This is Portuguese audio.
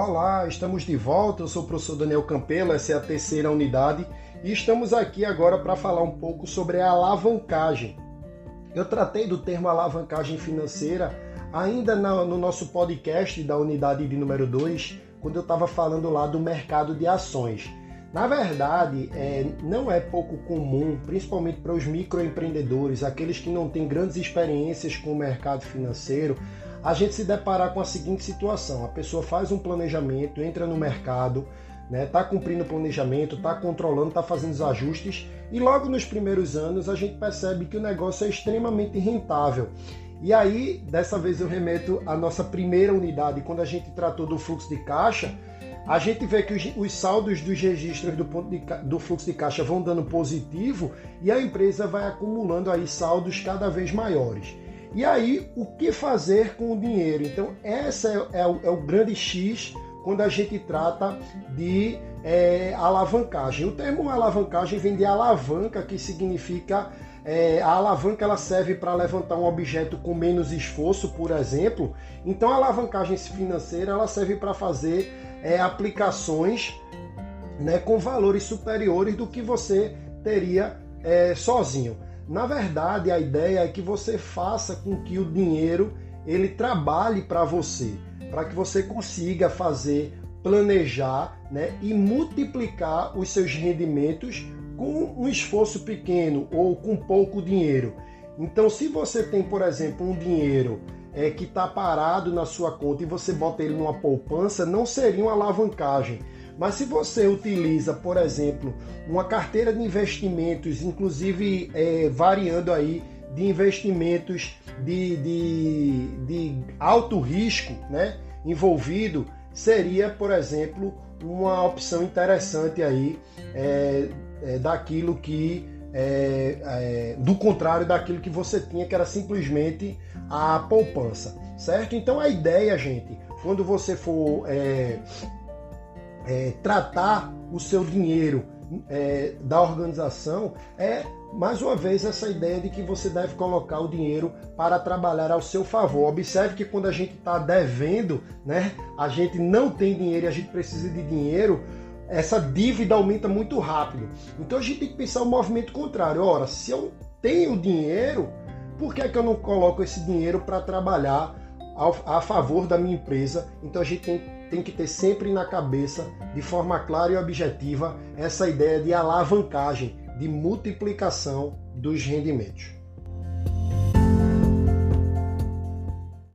Olá, estamos de volta. Eu sou o professor Daniel Campelo, essa é a terceira unidade e estamos aqui agora para falar um pouco sobre a alavancagem. Eu tratei do termo alavancagem financeira ainda no nosso podcast da unidade de número 2, quando eu estava falando lá do mercado de ações. Na verdade, é, não é pouco comum, principalmente para os microempreendedores, aqueles que não têm grandes experiências com o mercado financeiro, a gente se deparar com a seguinte situação: a pessoa faz um planejamento, entra no mercado, né, tá cumprindo o planejamento, está controlando, está fazendo os ajustes e logo nos primeiros anos a gente percebe que o negócio é extremamente rentável. E aí, dessa vez eu remeto à nossa primeira unidade, quando a gente tratou do fluxo de caixa, a gente vê que os, os saldos dos registros do, de, do fluxo de caixa vão dando positivo e a empresa vai acumulando aí saldos cada vez maiores. E aí, o que fazer com o dinheiro? Então, essa é, é, o, é o, grande X quando a gente trata de é, alavancagem. O termo alavancagem vem de alavanca, que significa é, a alavanca ela serve para levantar um objeto com menos esforço, por exemplo. Então, a alavancagem financeira ela serve para fazer é, aplicações né, com valores superiores do que você teria é, sozinho. Na verdade, a ideia é que você faça com que o dinheiro ele trabalhe para você, para que você consiga fazer, planejar, né, e multiplicar os seus rendimentos com um esforço pequeno ou com pouco dinheiro. Então, se você tem, por exemplo, um dinheiro é, que está parado na sua conta e você bota ele numa poupança, não seria uma alavancagem mas se você utiliza, por exemplo, uma carteira de investimentos, inclusive é, variando aí de investimentos de, de, de alto risco né, envolvido, seria, por exemplo, uma opção interessante aí é, é, daquilo que é, é, do contrário daquilo que você tinha, que era simplesmente a poupança, certo? Então a ideia, gente, quando você for é, é, tratar o seu dinheiro é, da organização é mais uma vez essa ideia de que você deve colocar o dinheiro para trabalhar ao seu favor. Observe que quando a gente está devendo, né, a gente não tem dinheiro e a gente precisa de dinheiro, essa dívida aumenta muito rápido. Então a gente tem que pensar o movimento contrário. Ora, se eu tenho dinheiro, por que, é que eu não coloco esse dinheiro para trabalhar a favor da minha empresa? Então a gente tem tem que ter sempre na cabeça, de forma clara e objetiva, essa ideia de alavancagem, de multiplicação dos rendimentos.